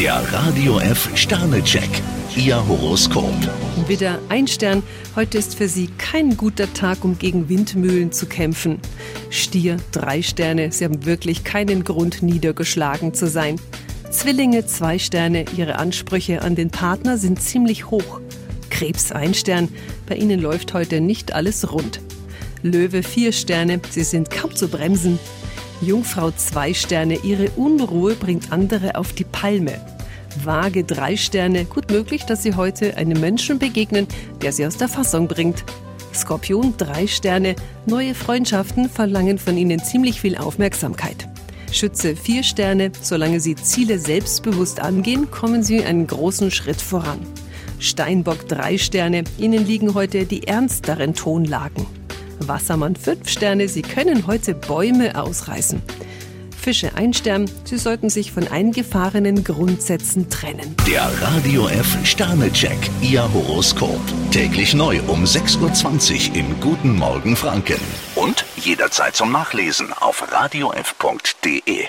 Der Radio F Sternecheck. Ihr Horoskop. Widder, ein Stern. Heute ist für Sie kein guter Tag, um gegen Windmühlen zu kämpfen. Stier, drei Sterne. Sie haben wirklich keinen Grund, niedergeschlagen zu sein. Zwillinge, zwei Sterne. Ihre Ansprüche an den Partner sind ziemlich hoch. Krebs, ein Stern. Bei Ihnen läuft heute nicht alles rund. Löwe, vier Sterne. Sie sind kaum zu bremsen. Jungfrau, zwei Sterne. Ihre Unruhe bringt andere auf die Palme. Waage drei Sterne. Gut möglich, dass Sie heute einem Menschen begegnen, der Sie aus der Fassung bringt. Skorpion drei Sterne. Neue Freundschaften verlangen von Ihnen ziemlich viel Aufmerksamkeit. Schütze vier Sterne. Solange Sie Ziele selbstbewusst angehen, kommen Sie einen großen Schritt voran. Steinbock drei Sterne. Ihnen liegen heute die ernsteren Tonlagen. Wassermann fünf Sterne. Sie können heute Bäume ausreißen. Fische ein Stern. Sie sollten sich von eingefahrenen Grundsätzen trennen. Der Radio F Sternecheck. Ihr Horoskop. Täglich neu um 6.20 Uhr im Guten Morgen Franken. Und jederzeit zum Nachlesen auf radiof.de.